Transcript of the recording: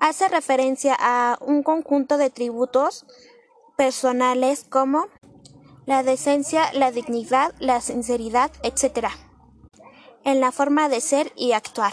hace referencia a un conjunto de tributos personales como la decencia, la dignidad, la sinceridad, etc., en la forma de ser y actuar.